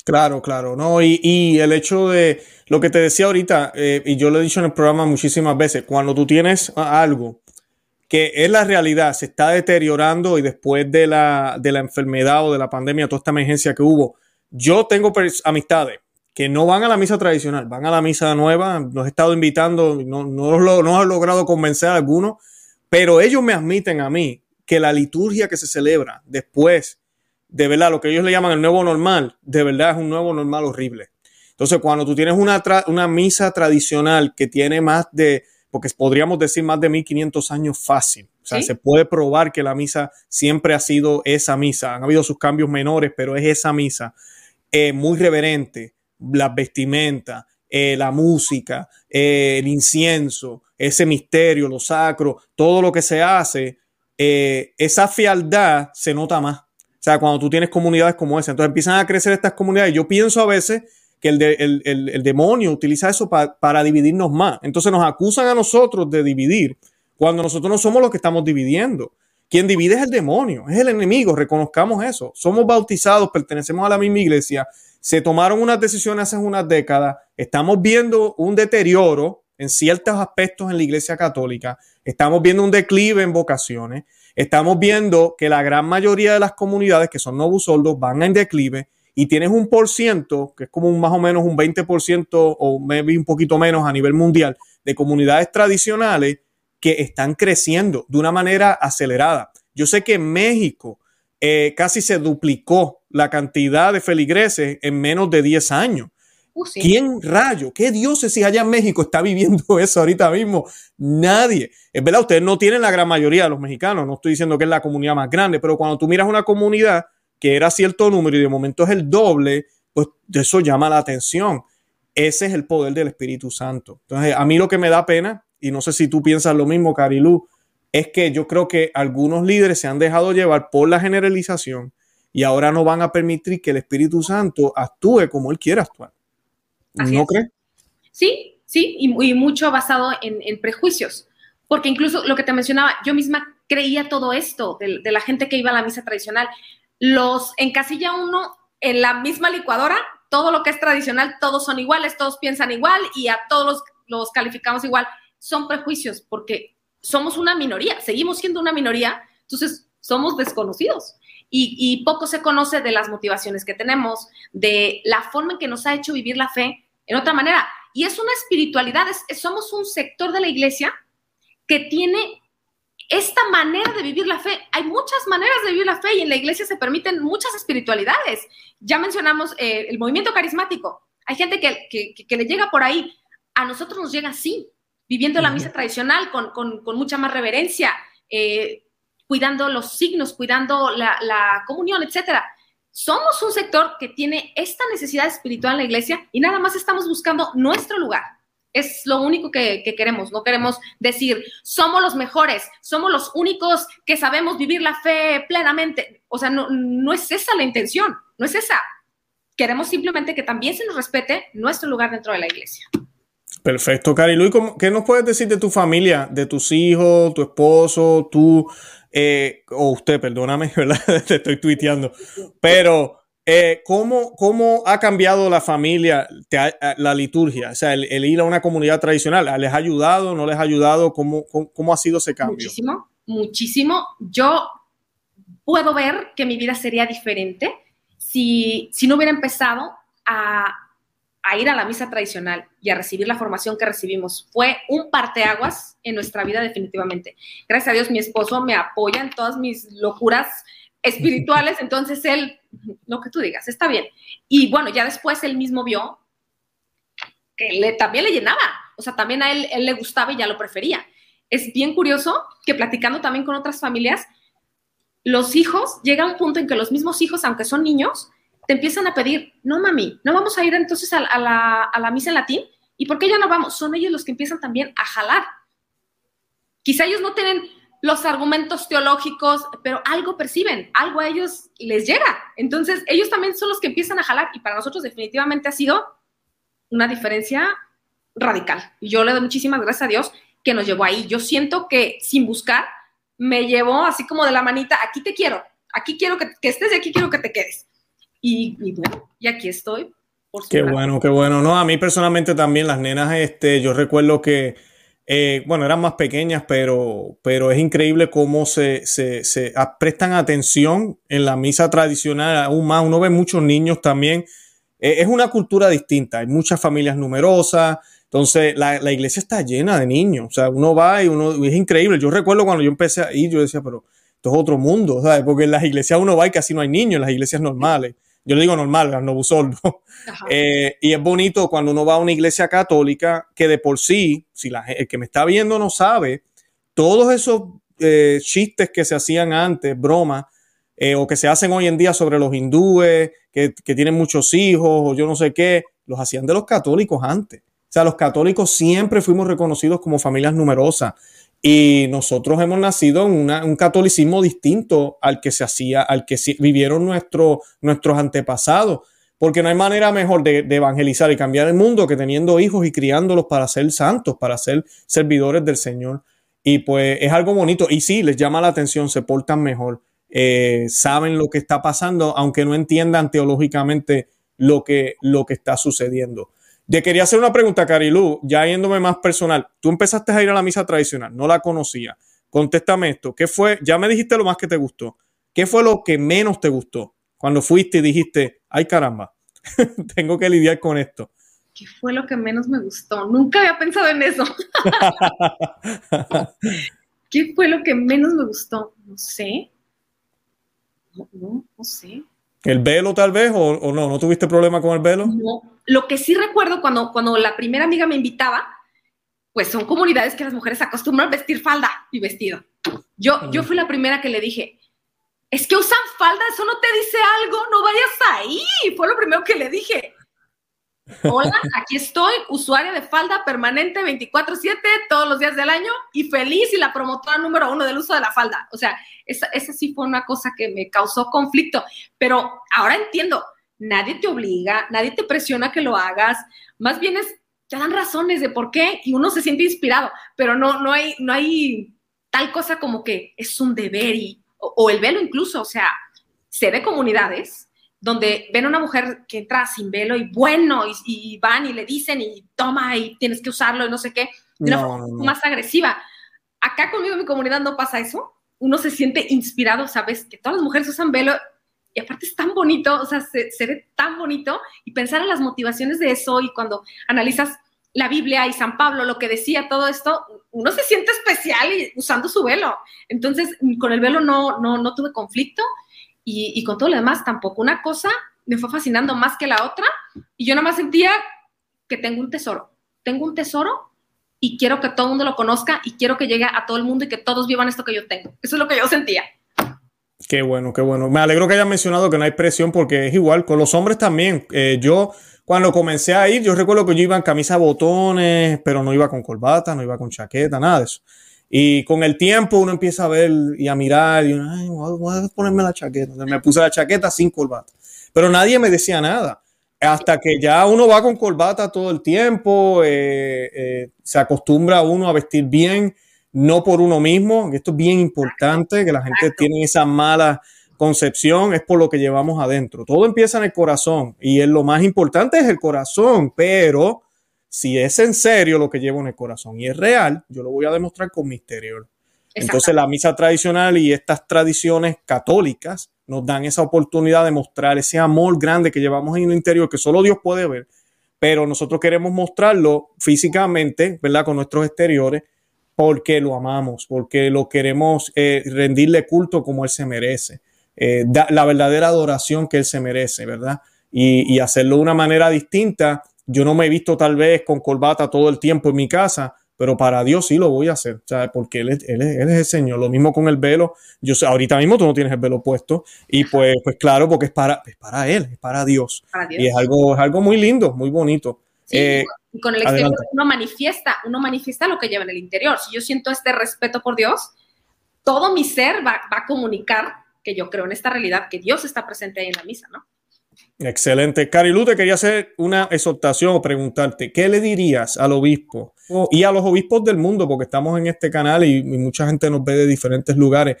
Claro, claro, ¿no? Y, el hecho de lo que te decía ahorita, eh, y yo lo he dicho en el programa muchísimas veces, cuando tú tienes algo que es la realidad, se está deteriorando y después de la, de la enfermedad o de la pandemia, toda esta emergencia que hubo, yo tengo amistades que no van a la misa tradicional, van a la misa nueva, los he estado invitando, no, no, lo, no he logrado convencer a algunos, pero ellos me admiten a mí que la liturgia que se celebra después de verdad lo que ellos le llaman el nuevo normal, de verdad es un nuevo normal horrible. Entonces, cuando tú tienes una, una misa tradicional que tiene más de porque podríamos decir más de 1500 años fácil. O sea, se puede probar que la misa siempre ha sido esa misa. Han habido sus cambios menores, pero es esa misa. Eh, muy reverente, las vestimentas, eh, la música, eh, el incienso, ese misterio, lo sacro, todo lo que se hace, esa fialdad se nota más. O sea, cuando tú tienes comunidades como esa, entonces empiezan a crecer estas comunidades. Yo pienso a veces que el, demonio utiliza eso para dividirnos más. Entonces nos acusan a nosotros de dividir cuando nosotros no somos los que estamos dividiendo. Quien divide es el demonio, es el enemigo, reconozcamos eso. Somos bautizados, pertenecemos a la misma iglesia, se tomaron unas decisiones hace unas décadas, estamos viendo un deterioro en ciertos aspectos en la iglesia católica, estamos viendo un declive en vocaciones, estamos viendo que la gran mayoría de las comunidades que son novusoldos van en declive y tienes un por ciento, que es como un, más o menos un 20% o maybe un poquito menos a nivel mundial, de comunidades tradicionales que están creciendo de una manera acelerada. Yo sé que en México eh, casi se duplicó la cantidad de feligreses en menos de 10 años. Uh, ¿Quién rayo? ¿Qué diócesis allá en México está viviendo eso ahorita mismo? Nadie. Es verdad, ustedes no tienen la gran mayoría de los mexicanos, no estoy diciendo que es la comunidad más grande, pero cuando tú miras una comunidad que era cierto número y de momento es el doble, pues eso llama la atención. Ese es el poder del Espíritu Santo. Entonces, a mí lo que me da pena, y no sé si tú piensas lo mismo, Carilú, es que yo creo que algunos líderes se han dejado llevar por la generalización y ahora no van a permitir que el Espíritu Santo actúe como él quiere actuar. ¿No crees? Sí, sí, y, mucho basado en, prejuicios. Porque incluso lo que te mencionaba, yo misma creía todo esto de, de la gente que iba a la misa tradicional los encasilla uno en la misma licuadora, todo lo que es tradicional, todos son iguales, todos piensan igual y a todos los, calificamos igual. Son prejuicios porque somos una minoría, seguimos siendo una minoría, entonces somos desconocidos. Y, poco se conoce de las motivaciones que tenemos, de la forma en que nos ha hecho vivir la fe en otra manera. Y es una espiritualidad, somos un sector de la iglesia que tiene esta manera de vivir la fe, hay muchas maneras de vivir la fe y en la iglesia se permiten muchas espiritualidades. Ya mencionamos eh, el movimiento carismático. Hay gente que, le llega por ahí. A nosotros nos llega así, viviendo la misa tradicional con, mucha más reverencia, eh, cuidando los signos, cuidando la, la comunión, etcétera. Somos un sector que tiene esta necesidad espiritual en la iglesia y nada más estamos buscando nuestro lugar es lo único que, queremos. No queremos decir, somos los mejores, somos los únicos que sabemos vivir la fe plenamente. O sea, no, no es esa la intención, no es esa. queremos simplemente que también se nos respete nuestro lugar dentro de la iglesia. Perfecto, Cari Luis, ¿qué nos puedes decir de tu familia, de tus hijos, tu esposo, tú, eh, o usted, perdóname, ¿verdad? Te estoy tuiteando, pero eh, ¿cómo, ¿cómo, ha cambiado la familia, la liturgia? O sea, el, ir a una comunidad tradicional, ¿les ha ayudado, no les ha ayudado? ¿Cómo, cómo, ha sido ese cambio? Muchísimo, muchísimo. Yo puedo ver que mi vida sería diferente si, si no hubiera empezado a a ir a la misa tradicional y a recibir la formación que recibimos fue un parteaguas en nuestra vida definitivamente. Gracias a Dios mi esposo me apoya en todas mis locuras espirituales, entonces él, lo que tú digas, está bien. Y bueno, ya después él mismo vio que le, también le llenaba, o sea, también a él, él le gustaba y ya lo prefería. Es bien curioso que platicando también con otras familias, los hijos, llega un punto en que los mismos hijos, aunque son niños, te empiezan a pedir, no mami, no vamos a ir entonces a, la, misa en latín. ¿Y por qué ya no vamos? Son ellos los que empiezan también a jalar. Quizá ellos no tienen los argumentos teológicos, pero algo perciben, algo a ellos les llega. Entonces, ellos también son los que empiezan a jalar y para nosotros definitivamente ha sido una diferencia radical. Y yo le doy muchísimas gracias a Dios que nos llevó ahí. Yo siento que sin buscar me llevó así como de la manita, aquí te quiero, aquí quiero que estés y aquí quiero que te quedes. Y, bueno, y aquí estoy. Por qué bueno, qué bueno. No, a mí personalmente también las nenas, este, yo recuerdo que, eh, bueno, eran más pequeñas, pero, pero es increíble cómo se, se, se, prestan atención en la misa tradicional, aún más. Uno ve muchos niños también. Eh, es una cultura distinta, hay muchas familias numerosas. Entonces, la, la, iglesia está llena de niños. O sea, uno va y uno es increíble. Yo recuerdo cuando yo empecé a ir, yo decía, pero esto es otro mundo, ¿sabes? Porque en las iglesias uno va y casi no hay niños, en las iglesias normales yo le digo normal, no eh, y es bonito cuando uno va a una iglesia católica que de por sí, si la, el que me está viendo no sabe, todos esos eh, chistes que se hacían antes, bromas, eh, o que se hacen hoy en día sobre los hindúes, que, que tienen muchos hijos, o yo no sé qué, los hacían de los católicos antes. O sea, los católicos siempre fuimos reconocidos como familias numerosas. Y nosotros hemos nacido en un catolicismo distinto al que se hacía, al que vivieron nuestros antepasados, porque no hay manera mejor de, evangelizar y cambiar el mundo que teniendo hijos y criándolos para ser santos, para ser servidores del Señor. Y pues es algo bonito. Y sí, les llama la atención, se portan mejor, eh, saben lo que está pasando, aunque no entiendan teológicamente lo que, lo que está sucediendo. Te quería hacer una pregunta, Carilu, ya yéndome más personal. Tú empezaste a ir a la misa tradicional, no la conocía. Contéstame esto. ¿Qué fue? Ya me dijiste lo más que te gustó. ¿Qué fue lo que menos te gustó cuando fuiste y dijiste, ay caramba, tengo que lidiar con esto? ¿Qué fue lo que menos me gustó? Nunca había pensado en eso. ¿Qué fue lo que menos me gustó? No sé. No, no, no sé. ¿El velo tal vez o, no? ¿No tuviste problema con el velo? No. Lo que sí recuerdo cuando, cuando la primera amiga me invitaba, pues son comunidades que las mujeres acostumbran vestir falda y vestido. Yo, yo fui la primera que le dije, es que usan falda, eso no te dice algo, no vayas ahí. Fue lo primero que le dije. Hola, aquí estoy, usuaria de falda permanente 24/7 todos los días del año y feliz y la promotora número uno del uso de la falda. O sea, esa, sí fue una cosa que me causó conflicto, pero ahora entiendo, nadie te obliga, nadie te presiona que lo hagas, más bien es, te dan razones de por qué y uno se siente inspirado, pero no, no, hay, no hay tal cosa como que es un deber y, o, o el velo incluso, o sea, sé de comunidades donde ven a una mujer que entra sin velo y bueno, y, van y le dicen y toma y tienes que usarlo y no sé qué, de una forma más agresiva. Acá conmigo en mi comunidad no pasa eso. Uno se siente inspirado, sabes, que todas las mujeres usan velo y aparte es tan bonito, o sea, se, se ve tan bonito y pensar en las motivaciones de eso y cuando analizas la Biblia y San Pablo, lo que decía todo esto, uno se siente especial y usando su velo. Entonces, con el velo no, no, no tuve conflicto y, con todo lo demás tampoco. Una cosa me fue fascinando más que la otra y yo nada más sentía que tengo un tesoro. Tengo un tesoro y quiero que todo el mundo lo conozca y quiero que llegue a todo el mundo y que todos vivan esto que yo tengo. Eso es lo que yo sentía. Qué bueno, qué bueno. Me alegro que hayas mencionado que no hay presión porque es igual con los hombres también. Eh, yo cuando comencé a ir, yo recuerdo que yo iba en camisa botones, pero no iba con corbata, no iba con chaqueta, nada de eso. Y con el tiempo uno empieza a ver y a mirar y uno, ay, voy a ponerme la chaqueta. me puse la chaqueta sin corbata. Pero nadie me decía nada. hasta que ya uno va con corbata todo el tiempo, eh, eh, se acostumbra uno a vestir bien, no por uno mismo. Esto es bien importante, que la gente tiene esa mala concepción, es por lo que llevamos adentro. Todo empieza en el corazón y es lo más importante es el corazón, pero si es en serio lo que llevo en el corazón y es real, yo lo voy a demostrar con mi exterior. Entonces la misa tradicional y estas tradiciones católicas nos dan esa oportunidad de mostrar ese amor grande que llevamos en el interior que solo Dios puede ver, pero nosotros queremos mostrarlo físicamente, ¿verdad? Con nuestros exteriores, porque lo amamos, porque lo queremos eh, rendirle culto como Él se merece, eh, la verdadera adoración que Él se merece, ¿verdad? Y, y hacerlo de una manera distinta. Yo no me he visto tal vez con corbata todo el tiempo en mi casa, pero para Dios sí lo voy a hacer, ¿sabes? porque él es, él, es, el Señor. Lo mismo con el velo. Yo sé, ahorita mismo tú no tienes el velo puesto y pues, pues claro, porque es para, es para Él, es para Dios. Y es algo, es algo muy lindo, muy bonito. Eh, y con el exterior uno manifiesta, uno manifiesta lo que lleva en el interior. Si yo siento este respeto por Dios, todo mi ser va, va a comunicar que yo creo en esta realidad, que Dios está presente ahí en la misa, ¿no? Excelente. Carilu, te quería hacer una exhortación o preguntarte, ¿qué le dirías al obispo y a los obispos del mundo, porque estamos en este canal y, mucha gente nos ve de diferentes lugares,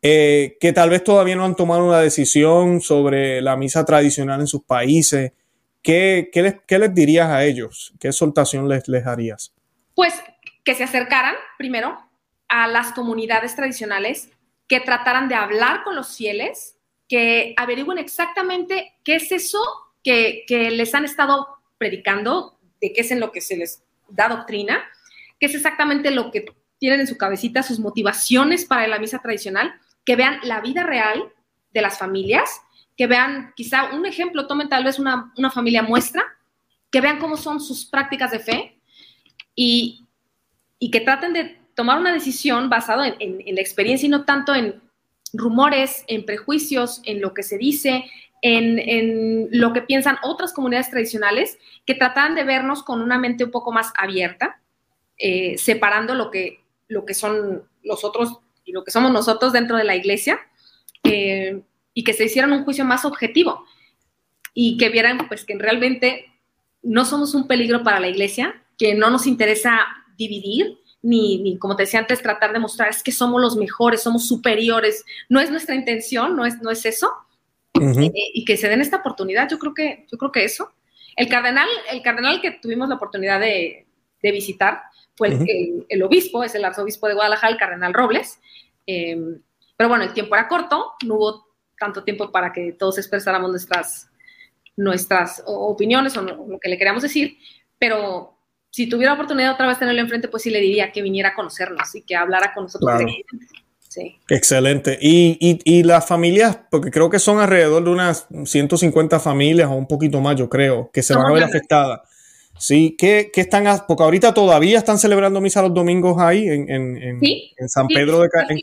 eh, que tal vez todavía no han tomado una decisión sobre la misa tradicional en sus países? ¿Qué, les, dirías a ellos? ¿Qué exhortación les, les harías? Pues que se acercaran primero a las comunidades tradicionales, que trataran de hablar con los fieles que averigüen exactamente qué es eso que, les han estado predicando, de qué es en lo que se les da doctrina, qué es exactamente lo que tienen en su cabecita, sus motivaciones para la misa tradicional, que vean la vida real de las familias, que vean quizá un ejemplo, tomen tal vez una, familia muestra, que vean cómo son sus prácticas de fe y, que traten de tomar una decisión basada en la experiencia y no tanto en rumores, en prejuicios, en lo que se dice, en, lo que piensan otras comunidades tradicionales que tratan de vernos con una mente un poco más abierta, eh, separando lo que, lo que son los otros y lo que somos nosotros dentro de la iglesia, eh, y que se hicieran un juicio más objetivo y que vieran pues que realmente no somos un peligro para la iglesia, que no nos interesa dividir, ni, como te decía antes, tratar de mostrar es que somos los mejores, somos superiores. No es nuestra intención, no es, no es eso. Eh, y que se den esta oportunidad, yo creo que, yo creo que eso. El cardenal, el cardenal que tuvimos la oportunidad de, visitar fue el, obispo, es el arzobispo de Guadalajara, el cardenal Robles. Em, pero bueno, el tiempo era corto, no hubo tanto tiempo para que todos expresáramos nuestras, nuestras opiniones o lo que le queríamos decir, pero si tuviera oportunidad otra vez tenerlo enfrente, pues sí le diría que viniera a conocernos y que hablara con nosotros. Sí. Excelente. Y, y, las familias, porque creo que son alrededor de unas 150 familias o un poquito más, yo creo, que se van a ver afectadas. Sí, ¿qué, están, porque ahorita todavía están celebrando misa los domingos ahí en, en, en, San Pedro de en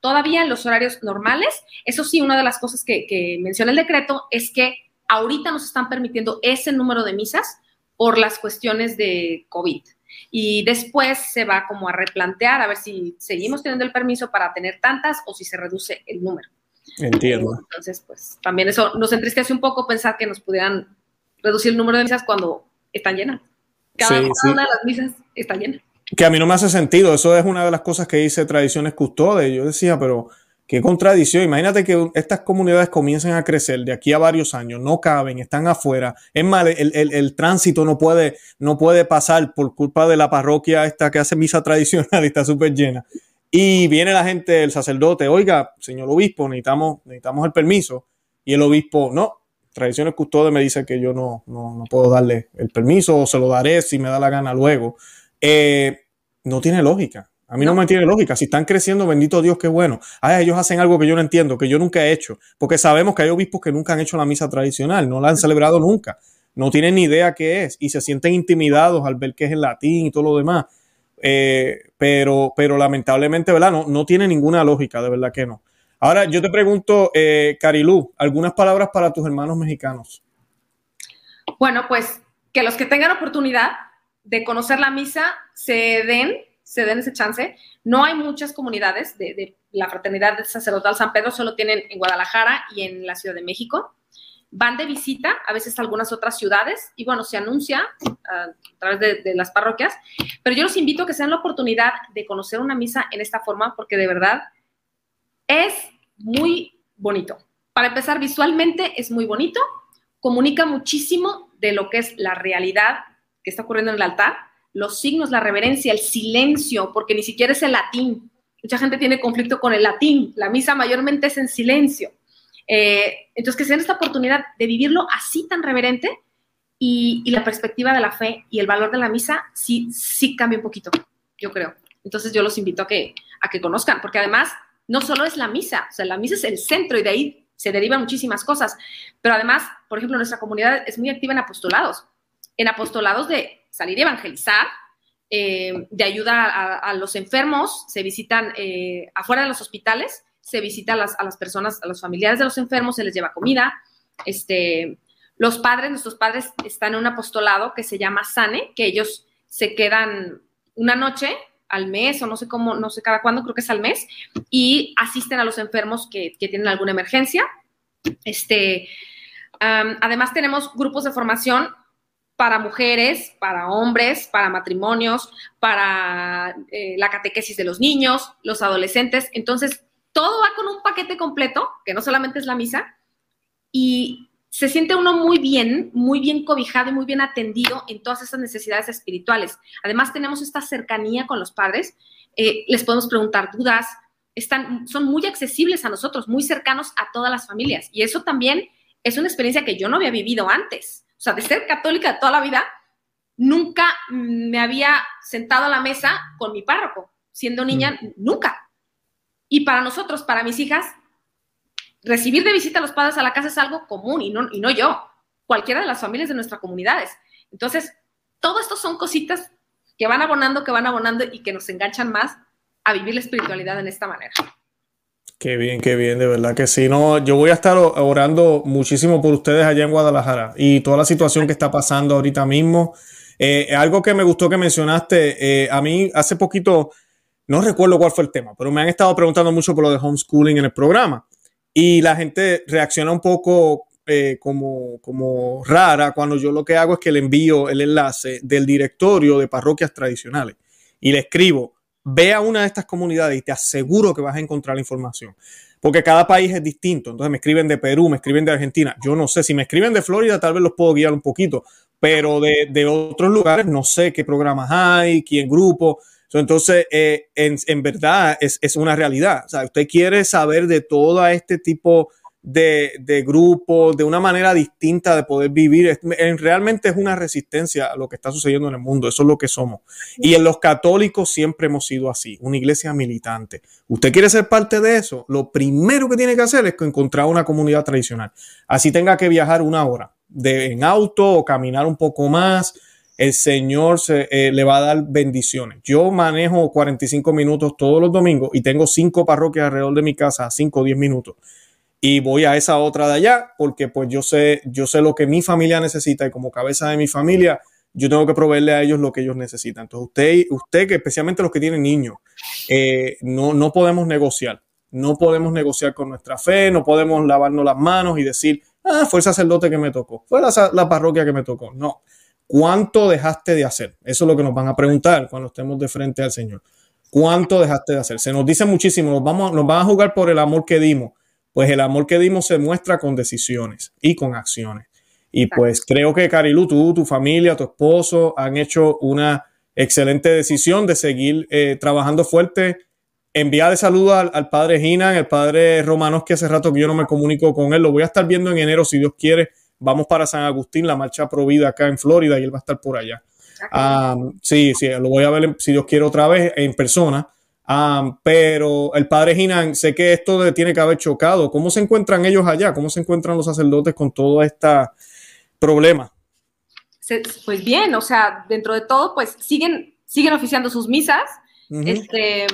Todavía en los horarios normales. Eso sí, una de las cosas que, que menciona el decreto es que ahorita nos están permitiendo ese número de misas por las cuestiones de COVID. Y después se va como a replantear a ver si seguimos teniendo el permiso para tener tantas o si se reduce el número. Entiendo. Entonces, pues también eso nos entristece un poco pensar que nos pudieran reducir el número de misas cuando están llenas. Cada, una de las misas está llena. Que a mí no me hace sentido. Eso es una de las cosas que dice Tradiciones Custodes. Yo decía, pero Qué contradicción. Imagínate que estas comunidades comiencen a crecer de aquí a varios años, no caben, están afuera. Es más, el, tránsito no puede, no puede pasar por culpa de la parroquia esta que hace misa tradicional y está súper llena. Y viene la gente, el sacerdote, oiga, señor obispo, necesitamos, necesitamos el permiso. Y el obispo, no, tradiciones custodes me dice que yo no, no, puedo darle el permiso o se lo daré si me da la gana luego. Eh, no tiene lógica. A mí no. me tiene lógica. Si están creciendo, bendito Dios, qué bueno. Ay, ellos hacen algo que yo no entiendo, que yo nunca he hecho. Porque sabemos que hay obispos que nunca han hecho la misa tradicional, no la han celebrado nunca. No tienen ni idea qué es y se sienten intimidados al ver que es en latín y todo lo demás. Eh, pero, pero lamentablemente, ¿verdad? No, no tiene ninguna lógica, de verdad que no. Ahora, yo te pregunto, eh, Carilú, algunas palabras para tus hermanos mexicanos. Bueno, pues que los que tengan oportunidad de conocer la misa se den se den ese chance. No hay muchas comunidades de, la Fraternidad del Sacerdotal San Pedro, solo tienen en Guadalajara y en la Ciudad de México. van de visita, a veces a algunas otras ciudades, y bueno, se anuncia ah, a través de, de, las parroquias, pero yo los invito a que se den la oportunidad de conocer una misa en esta forma, porque de verdad es muy bonito. Para empezar, visualmente es muy bonito, comunica muchísimo de lo que es la realidad que está ocurriendo en el altar, los signos, la reverencia, el silencio, porque ni siquiera es el latín. Mucha gente tiene conflicto con el latín, la misa mayormente es en silencio. Eh, entonces, que se den esta oportunidad de vivirlo así tan reverente y, la perspectiva de la fe y el valor de la misa sí, sí cambia un poquito, yo creo. Entonces, yo los invito a que, a que conozcan, porque además no solo es la misa, o sea, la misa es el centro y de ahí se derivan muchísimas cosas, pero además, por ejemplo, nuestra comunidad es muy activa en apostolados, en apostolados de salir a evangelizar, eh, de ayuda a, los enfermos, se visitan eh, afuera de los hospitales, se visita a las, a las, personas, a los familiares de los enfermos, se les lleva comida. Este, los padres, nuestros padres están en un apostolado que se llama Sane, que ellos se quedan una noche al mes o no sé cómo, no sé cada cuándo, creo que es al mes, y asisten a los enfermos que, que tienen alguna emergencia. Este, um, además tenemos grupos de formación para mujeres, para hombres, para matrimonios, para eh, la catequesis de los niños, los adolescentes. Entonces, todo va con un paquete completo, que no solamente es la misa, y se siente uno muy bien, muy bien cobijado y muy bien atendido en todas esas necesidades espirituales. Además, tenemos esta cercanía con los padres, eh, les podemos preguntar dudas, están, son muy accesibles a nosotros, muy cercanos a todas las familias. Y eso también es una experiencia que yo no había vivido antes. O sea, de ser católica de toda la vida, nunca me había sentado a la mesa con mi párroco. Siendo niña, mm. nunca. Y para nosotros, para mis hijas, recibir de visita a los padres a la casa es algo común y no, y no yo, cualquiera de las familias de nuestras comunidades. Entonces, todo esto son cositas que van abonando, que van abonando y que nos enganchan más a vivir la espiritualidad en esta manera. Qué bien, qué bien, de verdad que sí. No, yo voy a estar orando muchísimo por ustedes allá en Guadalajara y toda la situación que está pasando ahorita mismo. Eh, algo que me gustó que mencionaste, eh, a mí hace poquito no recuerdo cuál fue el tema, pero me han estado preguntando mucho por lo de homeschooling en el programa. Y la gente reacciona un poco eh, como, como rara cuando yo lo que hago es que le envío el enlace del directorio de parroquias tradicionales y le escribo, ve a una de estas comunidades y te aseguro que vas a encontrar la información. Porque cada país es distinto. Entonces me escriben de Perú, me escriben de Argentina. Yo no sé, si me escriben de Florida tal vez los puedo guiar un poquito, pero de, de otros lugares no sé qué programas hay, quién grupo entonces, eh, en, verdad es, una realidad. O sea, usted quiere saber de todo este tipo de, de grupos, de una manera distinta de poder vivir. realmente es una resistencia a lo que está sucediendo en el mundo. Eso es lo que somos. Y en los católicos siempre hemos sido así, una iglesia militante. Usted quiere ser parte de eso. Lo primero que tiene que hacer es encontrar una comunidad tradicional. Así tenga que viajar una hora de, en auto o caminar un poco más el Señor se, eh, le va a dar bendiciones. Yo manejo 45 minutos todos los domingos y tengo cinco parroquias alrededor de mi casa, 5 o 10 minutos. Y voy a esa otra de allá porque pues yo sé, yo sé lo que mi familia necesita y como cabeza de mi familia, yo tengo que proveerle a ellos lo que ellos necesitan. Entonces usted, usted que especialmente los que tienen niños, eh, no, no podemos negociar. No podemos negociar con nuestra fe, no podemos lavarnos las manos y decir, ah, fue el sacerdote que me tocó, fue la, la parroquia que me tocó. No, ¿Cuánto dejaste de hacer? Eso es lo que nos van a preguntar cuando estemos de frente al Señor. ¿Cuánto dejaste de hacer? Se nos dice muchísimo, nos, vamos, nos van a jugar por el amor que dimos. Pues el amor que dimos se muestra con decisiones y con acciones. Y pues creo que Carilu, tú, tu familia, tu esposo han hecho una excelente decisión de seguir eh, trabajando fuerte. Enviar de saludo al, padre Gina, el padre Romanos, que hace rato que yo no me comunico con él. Lo voy a estar viendo en enero, si Dios quiere vamos para San Agustín, la marcha provida acá en Florida y él va a estar por allá. sí, sí, lo voy a ver si Dios quiere otra vez en persona. Pero el padre Ginan, sé que esto tiene que haber chocado. ¿Cómo se encuentran ellos allá? ¿Cómo se encuentran los sacerdotes con todo este problema? Pues bien, o sea, dentro de todo, pues siguen, siguen oficiando sus misas. este,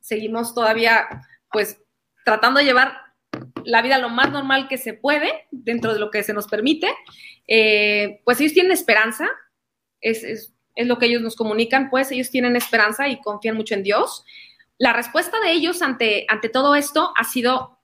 seguimos todavía, pues, tratando de llevar la vida lo más normal que se puede dentro de lo que se nos permite, eh, pues ellos tienen esperanza, es, lo que ellos nos comunican, pues ellos tienen esperanza y confían mucho en Dios. La respuesta de ellos ante, ante todo esto ha sido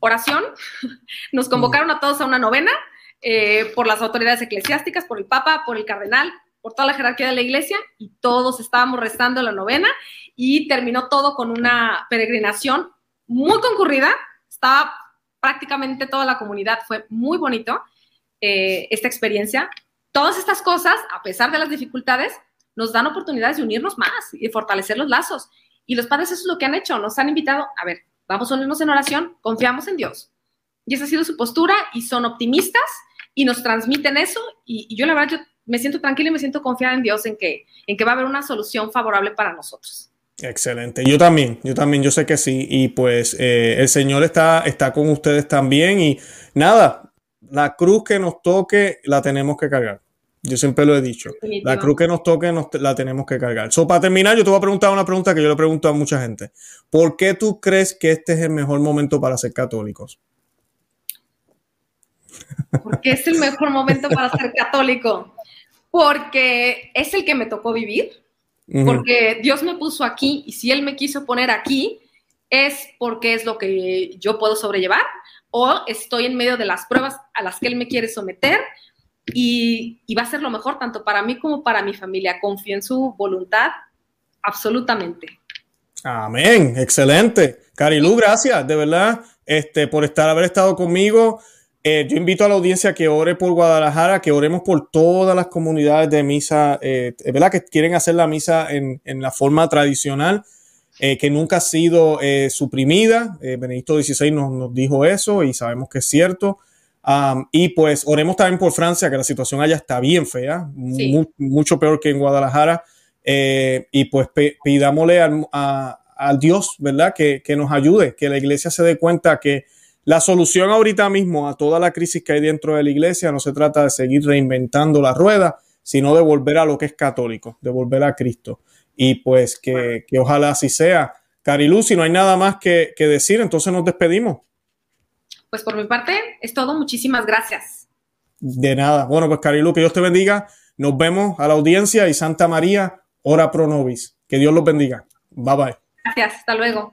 oración. Nos convocaron a todos a una novena eh, por las autoridades eclesiásticas, por el Papa, por el Cardenal, por toda la jerarquía de la iglesia y todos estábamos rezando la novena y terminó todo con una peregrinación muy concurrida. Estaba prácticamente toda la comunidad, fue muy bonito eh, esta experiencia. Todas estas cosas, a pesar de las dificultades, nos dan oportunidades de unirnos más y fortalecer los lazos. Y los padres eso es lo que han hecho, nos han invitado, a ver, vamos a unirnos en oración, confiamos en Dios. Y esa ha sido su postura y son optimistas y nos transmiten eso. Y, yo la verdad, yo me siento tranquila y me siento confiada en Dios en que, en que va a haber una solución favorable para nosotros. Excelente. Yo también, yo también, yo sé que sí. Y pues eh, el Señor está, está con ustedes también. Y nada, la cruz que nos toque la tenemos que cargar. Yo siempre lo he dicho. La cruz que nos toque nos, la tenemos que cargar. So, para terminar, yo te voy a preguntar una pregunta que yo le pregunto a mucha gente. ¿Por qué tú crees que este es el mejor momento para ser católicos? Porque es el mejor momento para ser católico. Porque es el que me tocó vivir. Porque Dios me puso aquí y si Él me quiso poner aquí, es porque es lo que yo puedo sobrellevar o estoy en medio de las pruebas a las que Él me quiere someter y, y va a ser lo mejor tanto para mí como para mi familia. Confío en su voluntad absolutamente. Amén, excelente. Carilu, gracias, de verdad, este, por estar, haber estado conmigo. Eh, yo invito a la audiencia que ore por Guadalajara, que oremos por todas las comunidades de misa, eh, ¿verdad? Que quieren hacer la misa en, en la forma tradicional, eh, que nunca ha sido eh, suprimida. Benedicto XVI nos, nos, dijo eso y sabemos que es cierto. Um, y pues oremos también por Francia, que la situación allá está bien fea, sí. mu mucho peor que en Guadalajara. y pues pidámosle al, a, al Dios, ¿verdad? Que, que nos ayude, que la iglesia se dé cuenta que la solución ahorita mismo a toda la crisis que hay dentro de la iglesia no se trata de seguir reinventando la rueda, sino de volver a lo que es católico, de volver a Cristo. Y pues que, que ojalá así sea. Carilu, si no hay nada más que, que, decir, entonces nos despedimos. Pues por mi parte es todo. Muchísimas gracias. De nada. Bueno, pues Carilu, que Dios te bendiga. Nos vemos a la audiencia y Santa María, ora pro nobis. Que Dios los bendiga. Bye bye. Gracias. Hasta luego.